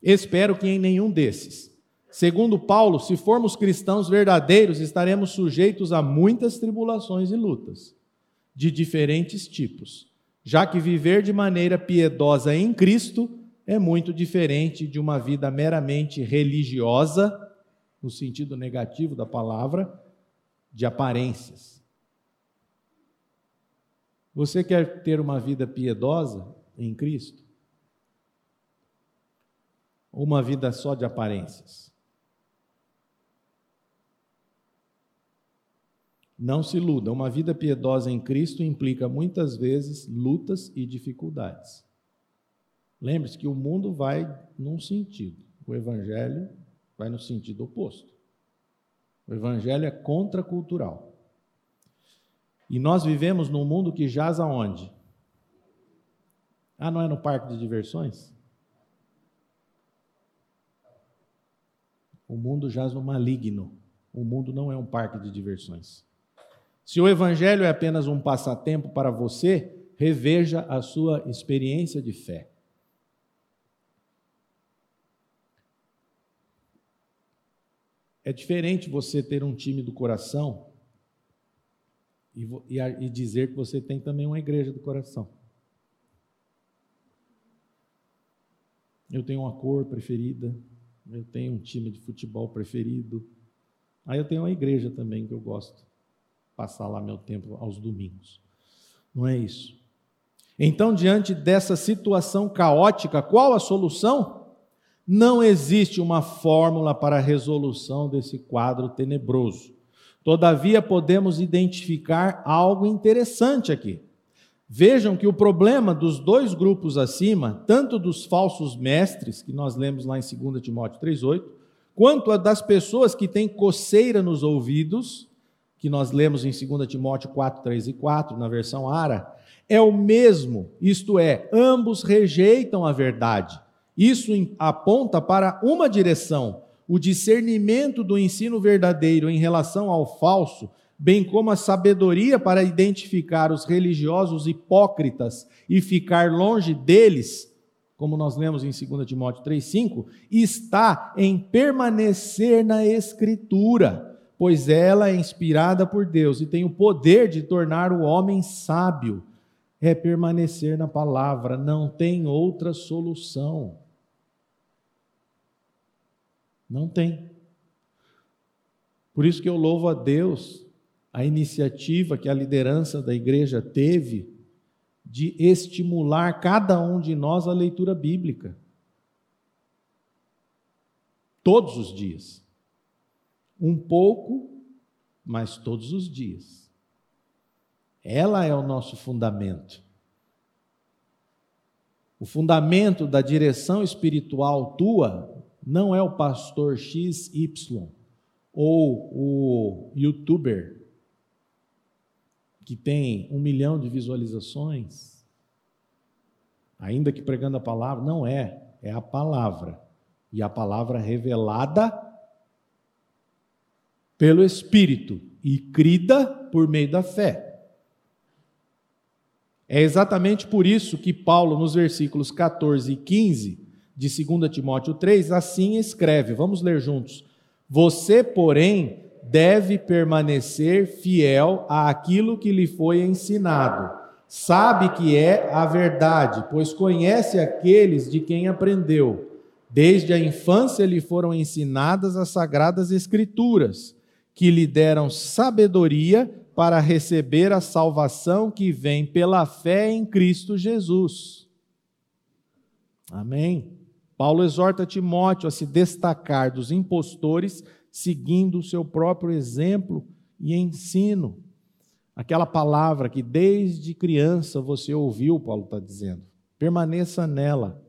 Espero que em nenhum desses. Segundo Paulo, se formos cristãos verdadeiros, estaremos sujeitos a muitas tribulações e lutas, de diferentes tipos, já que viver de maneira piedosa em Cristo é muito diferente de uma vida meramente religiosa, no sentido negativo da palavra, de aparências. Você quer ter uma vida piedosa em Cristo? Ou uma vida só de aparências? Não se iluda, uma vida piedosa em Cristo implica muitas vezes lutas e dificuldades. Lembre-se que o mundo vai num sentido, o Evangelho vai no sentido oposto. O Evangelho é contracultural. E nós vivemos num mundo que jaz aonde? Ah, não é no parque de diversões? O mundo jaz no maligno. O mundo não é um parque de diversões. Se o Evangelho é apenas um passatempo para você, reveja a sua experiência de fé. É diferente você ter um time do coração e, e, e dizer que você tem também uma igreja do coração. Eu tenho uma cor preferida, eu tenho um time de futebol preferido. Aí eu tenho uma igreja também que eu gosto passar lá meu tempo aos domingos. Não é isso. Então, diante dessa situação caótica, qual a solução? Não existe uma fórmula para a resolução desse quadro tenebroso. Todavia, podemos identificar algo interessante aqui. Vejam que o problema dos dois grupos acima, tanto dos falsos mestres, que nós lemos lá em 2 Timóteo 3,8, quanto a das pessoas que têm coceira nos ouvidos, que nós lemos em 2 Timóteo 4, 3 e 4, na versão Ara, é o mesmo, isto é, ambos rejeitam a verdade. Isso aponta para uma direção, o discernimento do ensino verdadeiro em relação ao falso, bem como a sabedoria para identificar os religiosos hipócritas e ficar longe deles, como nós lemos em 2 Timóteo 3,5, está em permanecer na Escritura pois ela é inspirada por Deus e tem o poder de tornar o homem sábio. É permanecer na palavra, não tem outra solução. Não tem. Por isso que eu louvo a Deus a iniciativa que a liderança da igreja teve de estimular cada um de nós a leitura bíblica. Todos os dias. Um pouco, mas todos os dias. Ela é o nosso fundamento. O fundamento da direção espiritual tua não é o pastor XY ou o youtuber que tem um milhão de visualizações, ainda que pregando a palavra, não é, é a palavra. E a palavra revelada pelo Espírito e crida por meio da fé. É exatamente por isso que Paulo, nos versículos 14 e 15 de 2 Timóteo 3, assim escreve. Vamos ler juntos. Você, porém, deve permanecer fiel àquilo que lhe foi ensinado. Sabe que é a verdade, pois conhece aqueles de quem aprendeu. Desde a infância lhe foram ensinadas as sagradas Escrituras, que lhe deram sabedoria para receber a salvação que vem pela fé em Cristo Jesus. Amém. Paulo exorta Timóteo a se destacar dos impostores, seguindo o seu próprio exemplo e ensino. Aquela palavra que desde criança você ouviu, Paulo está dizendo. Permaneça nela.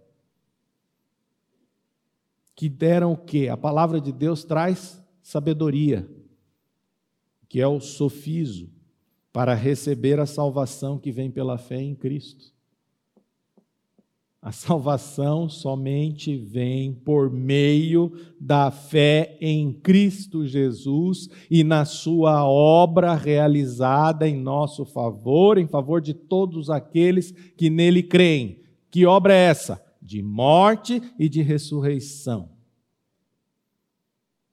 Que deram o quê? A palavra de Deus traz sabedoria que é o sofiso, para receber a salvação que vem pela fé em Cristo. A salvação somente vem por meio da fé em Cristo Jesus e na sua obra realizada em nosso favor, em favor de todos aqueles que nele creem. Que obra é essa? De morte e de ressurreição.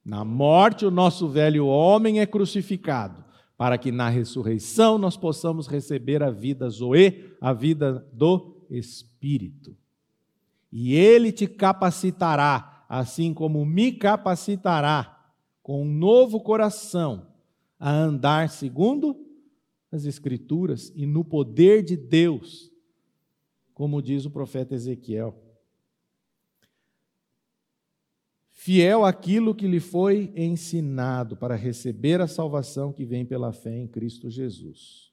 Na morte, o nosso velho homem é crucificado, para que na ressurreição nós possamos receber a vida Zoe, a vida do Espírito. E ele te capacitará, assim como me capacitará, com um novo coração, a andar segundo as Escrituras e no poder de Deus, como diz o profeta Ezequiel. fiel àquilo que lhe foi ensinado para receber a salvação que vem pela fé em Cristo Jesus.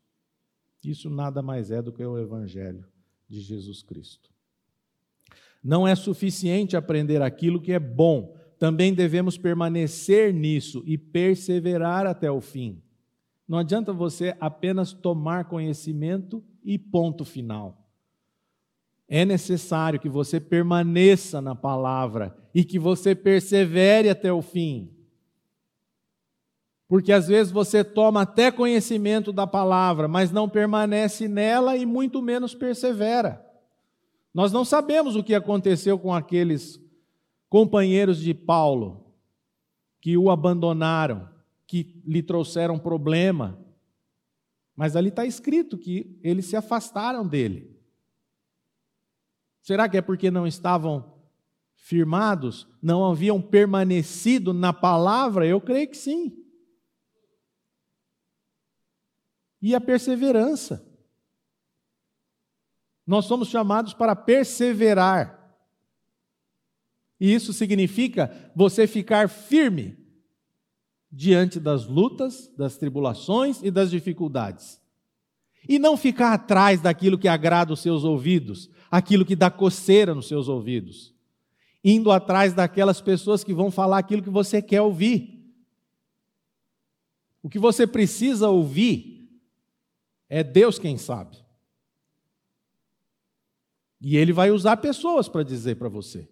Isso nada mais é do que o Evangelho de Jesus Cristo. Não é suficiente aprender aquilo que é bom, também devemos permanecer nisso e perseverar até o fim. Não adianta você apenas tomar conhecimento e ponto final. É necessário que você permaneça na palavra e que você persevere até o fim. Porque às vezes você toma até conhecimento da palavra, mas não permanece nela e muito menos persevera. Nós não sabemos o que aconteceu com aqueles companheiros de Paulo que o abandonaram, que lhe trouxeram problema, mas ali está escrito que eles se afastaram dele. Será que é porque não estavam firmados, não haviam permanecido na palavra? Eu creio que sim. E a perseverança. Nós somos chamados para perseverar. E isso significa você ficar firme diante das lutas, das tribulações e das dificuldades. E não ficar atrás daquilo que agrada os seus ouvidos, aquilo que dá coceira nos seus ouvidos, indo atrás daquelas pessoas que vão falar aquilo que você quer ouvir. O que você precisa ouvir é Deus quem sabe. E Ele vai usar pessoas para dizer para você.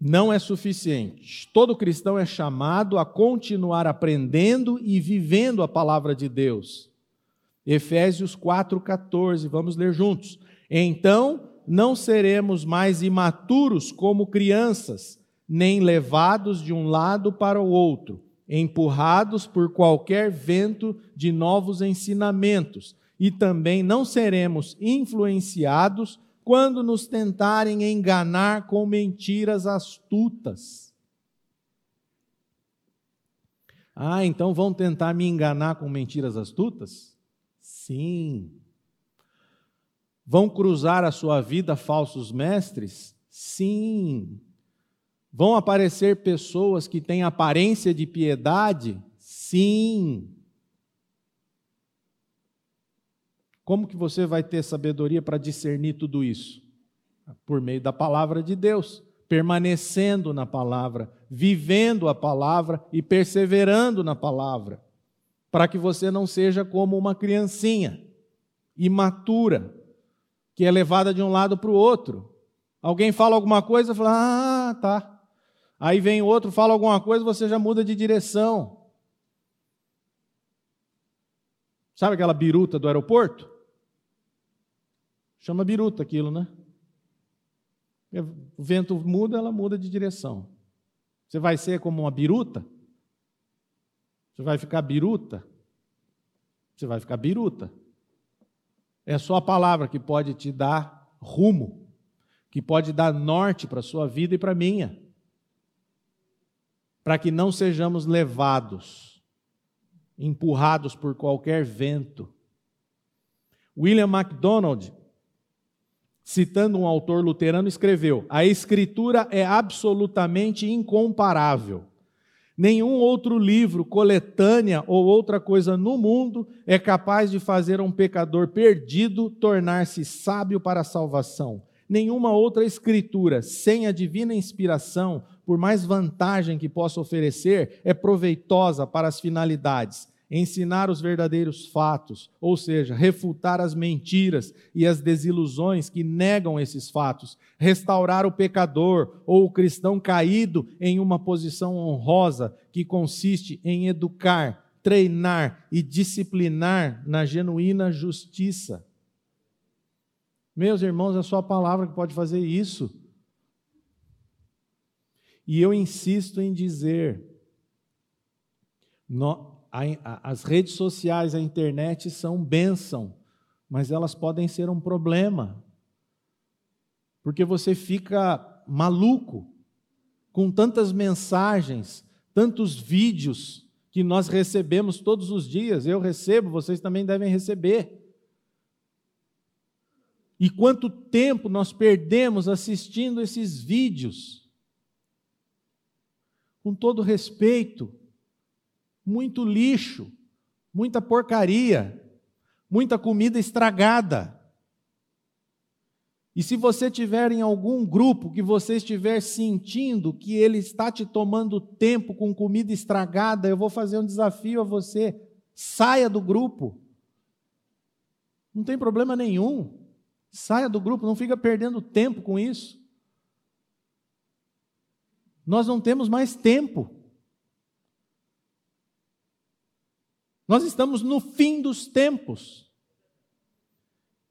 não é suficiente. Todo cristão é chamado a continuar aprendendo e vivendo a palavra de Deus. Efésios 4,14, vamos ler juntos. Então, não seremos mais imaturos como crianças, nem levados de um lado para o outro, empurrados por qualquer vento de novos ensinamentos, e também não seremos influenciados quando nos tentarem enganar com mentiras astutas. Ah, então vão tentar me enganar com mentiras astutas? Sim. Vão cruzar a sua vida falsos mestres? Sim. Vão aparecer pessoas que têm aparência de piedade? Sim. Como que você vai ter sabedoria para discernir tudo isso? Por meio da palavra de Deus, permanecendo na palavra, vivendo a palavra e perseverando na palavra, para que você não seja como uma criancinha imatura, que é levada de um lado para o outro. Alguém fala alguma coisa, fala: "Ah, tá". Aí vem outro, fala alguma coisa, você já muda de direção. Sabe aquela biruta do aeroporto? Chama biruta aquilo, né? O vento muda, ela muda de direção. Você vai ser como uma biruta? Você vai ficar biruta? Você vai ficar biruta. É só a palavra que pode te dar rumo, que pode dar norte para a sua vida e para a minha. Para que não sejamos levados, empurrados por qualquer vento. William MacDonald citando um autor luterano, escreveu: A Escritura é absolutamente incomparável. Nenhum outro livro, coletânea ou outra coisa no mundo é capaz de fazer um pecador perdido tornar-se sábio para a salvação. Nenhuma outra escritura, sem a divina inspiração, por mais vantagem que possa oferecer, é proveitosa para as finalidades ensinar os verdadeiros fatos, ou seja, refutar as mentiras e as desilusões que negam esses fatos, restaurar o pecador ou o cristão caído em uma posição honrosa, que consiste em educar, treinar e disciplinar na genuína justiça. Meus irmãos, é só a palavra que pode fazer isso. E eu insisto em dizer, as redes sociais, a internet são bênção, mas elas podem ser um problema. Porque você fica maluco com tantas mensagens, tantos vídeos que nós recebemos todos os dias. Eu recebo, vocês também devem receber. E quanto tempo nós perdemos assistindo esses vídeos? Com todo respeito, muito lixo, muita porcaria, muita comida estragada. E se você tiver em algum grupo que você estiver sentindo que ele está te tomando tempo com comida estragada, eu vou fazer um desafio a você: saia do grupo. Não tem problema nenhum. Saia do grupo, não fica perdendo tempo com isso. Nós não temos mais tempo. Nós estamos no fim dos tempos.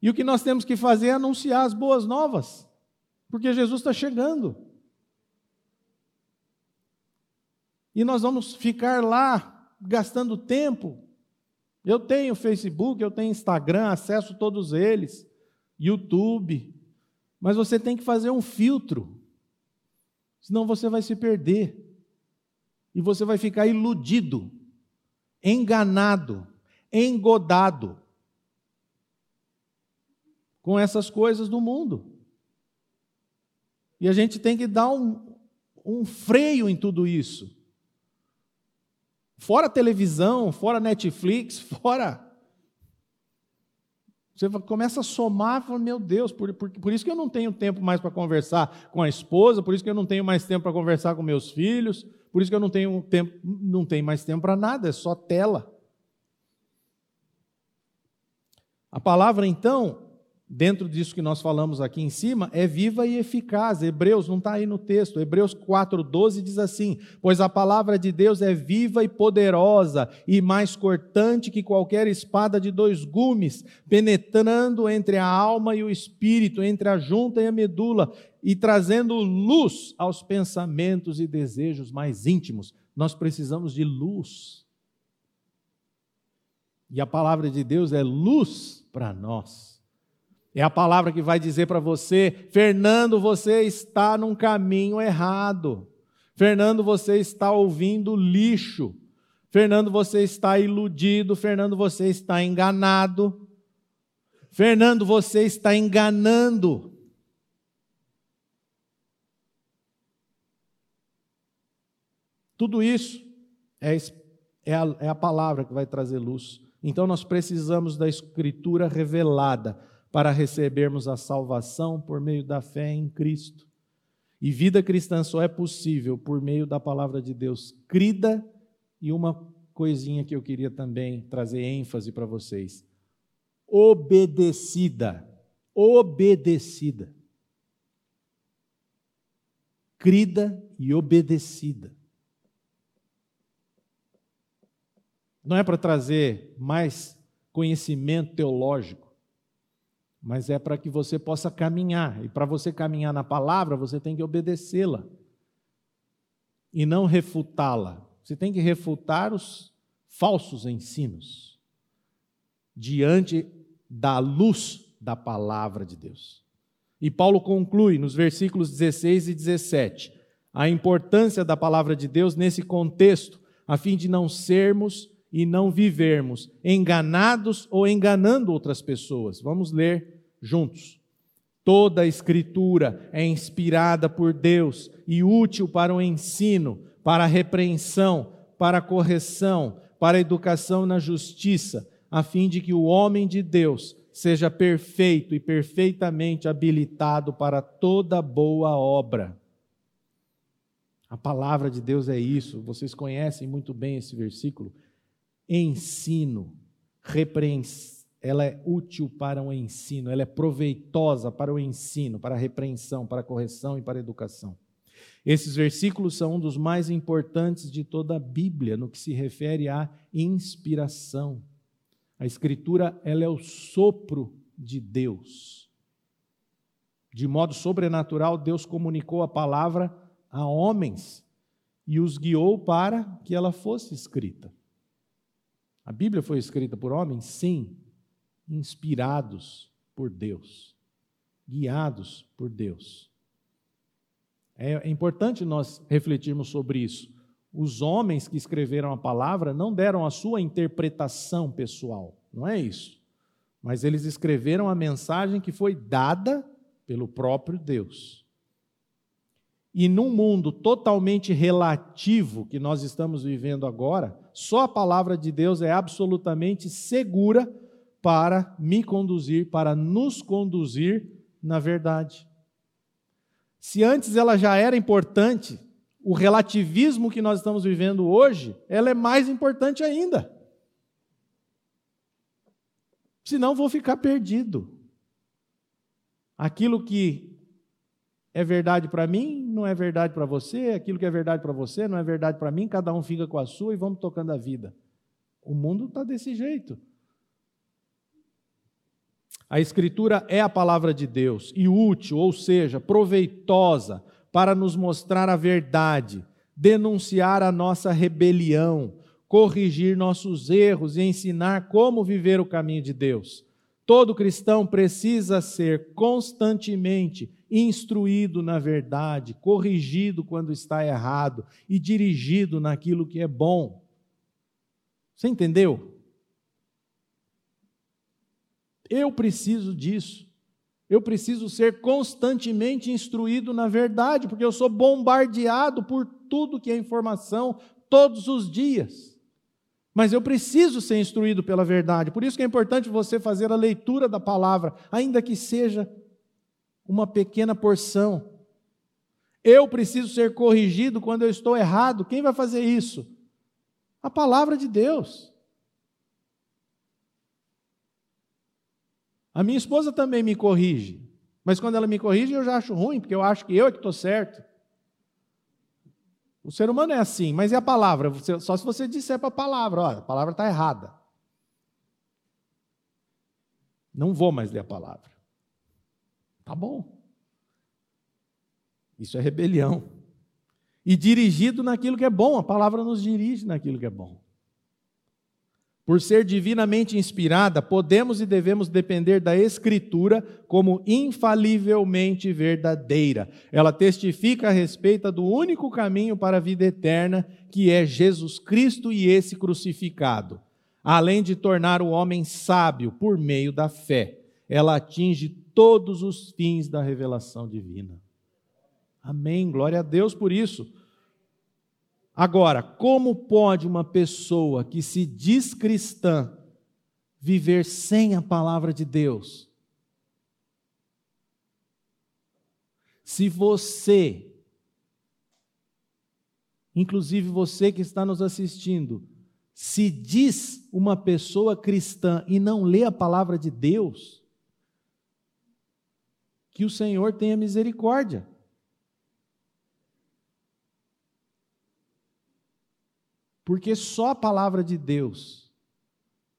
E o que nós temos que fazer é anunciar as boas novas, porque Jesus está chegando. E nós vamos ficar lá gastando tempo. Eu tenho Facebook, eu tenho Instagram, acesso todos eles, YouTube, mas você tem que fazer um filtro, senão você vai se perder e você vai ficar iludido enganado, engodado com essas coisas do mundo. E a gente tem que dar um, um freio em tudo isso. Fora televisão, fora Netflix, fora. Você começa a somar, fala, meu Deus, por, por, por isso que eu não tenho tempo mais para conversar com a esposa, por isso que eu não tenho mais tempo para conversar com meus filhos, por isso que eu não tenho tempo, não tenho mais tempo para nada, é só tela. A palavra, então, dentro disso que nós falamos aqui em cima, é viva e eficaz. Hebreus, não está aí no texto, Hebreus 4,12 diz assim: Pois a palavra de Deus é viva e poderosa, e mais cortante que qualquer espada de dois gumes, penetrando entre a alma e o espírito, entre a junta e a medula, e trazendo luz aos pensamentos e desejos mais íntimos. Nós precisamos de luz. E a palavra de Deus é luz para nós. É a palavra que vai dizer para você: Fernando, você está num caminho errado. Fernando, você está ouvindo lixo. Fernando, você está iludido. Fernando, você está enganado. Fernando, você está enganando. Tudo isso é, é, a, é a palavra que vai trazer luz. Então nós precisamos da Escritura revelada para recebermos a salvação por meio da fé em Cristo. E vida cristã só é possível por meio da palavra de Deus crida e uma coisinha que eu queria também trazer ênfase para vocês. Obedecida. Obedecida. Crida e obedecida. Não é para trazer mais conhecimento teológico mas é para que você possa caminhar. E para você caminhar na palavra, você tem que obedecê-la e não refutá-la. Você tem que refutar os falsos ensinos diante da luz da palavra de Deus. E Paulo conclui nos versículos 16 e 17 a importância da palavra de Deus nesse contexto, a fim de não sermos e não vivermos enganados ou enganando outras pessoas. Vamos ler juntos. Toda a Escritura é inspirada por Deus e útil para o ensino, para a repreensão, para a correção, para a educação na justiça, a fim de que o homem de Deus seja perfeito e perfeitamente habilitado para toda boa obra. A palavra de Deus é isso, vocês conhecem muito bem esse versículo ensino, repreensão, ela é útil para o ensino, ela é proveitosa para o ensino, para a repreensão, para a correção e para a educação. Esses versículos são um dos mais importantes de toda a Bíblia no que se refere à inspiração. A escritura, ela é o sopro de Deus. De modo sobrenatural, Deus comunicou a palavra a homens e os guiou para que ela fosse escrita. A Bíblia foi escrita por homens? Sim, inspirados por Deus, guiados por Deus. É, é importante nós refletirmos sobre isso. Os homens que escreveram a palavra não deram a sua interpretação pessoal, não é isso. Mas eles escreveram a mensagem que foi dada pelo próprio Deus. E num mundo totalmente relativo que nós estamos vivendo agora, só a palavra de Deus é absolutamente segura para me conduzir, para nos conduzir na verdade. Se antes ela já era importante, o relativismo que nós estamos vivendo hoje, ela é mais importante ainda. Senão vou ficar perdido. Aquilo que é verdade para mim, não é verdade para você, aquilo que é verdade para você, não é verdade para mim, cada um fica com a sua e vamos tocando a vida. O mundo está desse jeito. A Escritura é a palavra de Deus e útil, ou seja, proveitosa para nos mostrar a verdade, denunciar a nossa rebelião, corrigir nossos erros e ensinar como viver o caminho de Deus. Todo cristão precisa ser constantemente instruído na verdade, corrigido quando está errado e dirigido naquilo que é bom. Você entendeu? Eu preciso disso. Eu preciso ser constantemente instruído na verdade, porque eu sou bombardeado por tudo que é informação todos os dias. Mas eu preciso ser instruído pela verdade. Por isso que é importante você fazer a leitura da palavra, ainda que seja uma pequena porção. Eu preciso ser corrigido quando eu estou errado. Quem vai fazer isso? A palavra de Deus. A minha esposa também me corrige. Mas quando ela me corrige, eu já acho ruim, porque eu acho que eu é que estou certo. O ser humano é assim, mas e a palavra? Só se você disser para a palavra, olha, a palavra está errada. Não vou mais ler a palavra. Tá bom. Isso é rebelião. E dirigido naquilo que é bom, a palavra nos dirige naquilo que é bom. Por ser divinamente inspirada, podemos e devemos depender da Escritura como infalivelmente verdadeira. Ela testifica a respeito do único caminho para a vida eterna, que é Jesus Cristo e esse crucificado. Além de tornar o homem sábio por meio da fé, ela atinge todos os fins da revelação divina. Amém. Glória a Deus por isso. Agora, como pode uma pessoa que se diz cristã viver sem a palavra de Deus? Se você, inclusive você que está nos assistindo, se diz uma pessoa cristã e não lê a palavra de Deus, que o Senhor tenha misericórdia. Porque só a palavra de Deus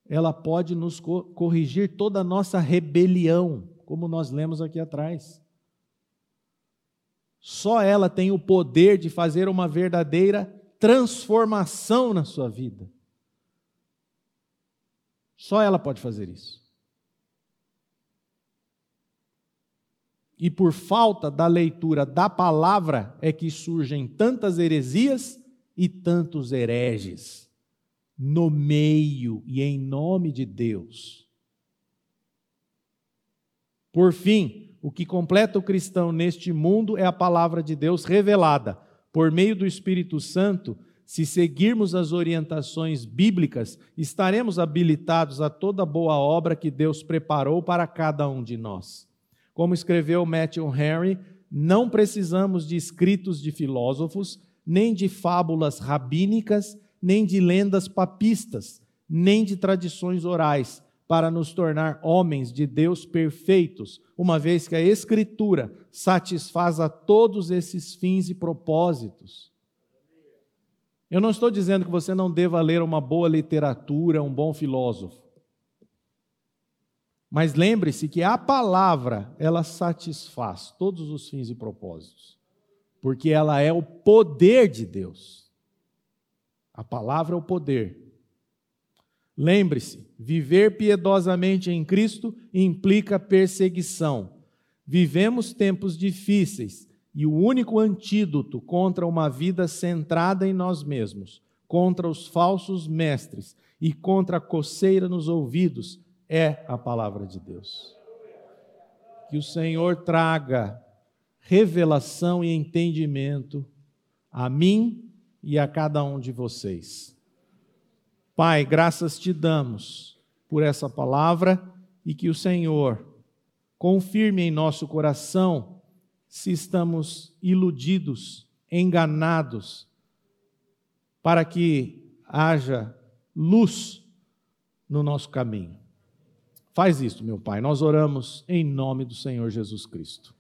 ela pode nos corrigir toda a nossa rebelião, como nós lemos aqui atrás. Só ela tem o poder de fazer uma verdadeira transformação na sua vida. Só ela pode fazer isso. E por falta da leitura da palavra é que surgem tantas heresias e tantos hereges no meio e em nome de Deus. Por fim, o que completa o cristão neste mundo é a palavra de Deus revelada por meio do Espírito Santo. Se seguirmos as orientações bíblicas, estaremos habilitados a toda boa obra que Deus preparou para cada um de nós. Como escreveu Matthew Henry, não precisamos de escritos de filósofos, nem de fábulas rabínicas, nem de lendas papistas, nem de tradições orais, para nos tornar homens de Deus perfeitos, uma vez que a Escritura satisfaz a todos esses fins e propósitos. Eu não estou dizendo que você não deva ler uma boa literatura, um bom filósofo. Mas lembre-se que a palavra, ela satisfaz todos os fins e propósitos porque ela é o poder de Deus. A palavra é o poder. Lembre-se, viver piedosamente em Cristo implica perseguição. Vivemos tempos difíceis e o único antídoto contra uma vida centrada em nós mesmos, contra os falsos mestres e contra a coceira nos ouvidos é a palavra de Deus. Que o Senhor traga revelação e entendimento a mim e a cada um de vocês. Pai, graças te damos por essa palavra e que o Senhor confirme em nosso coração se estamos iludidos, enganados, para que haja luz no nosso caminho. Faz isso, meu Pai. Nós oramos em nome do Senhor Jesus Cristo.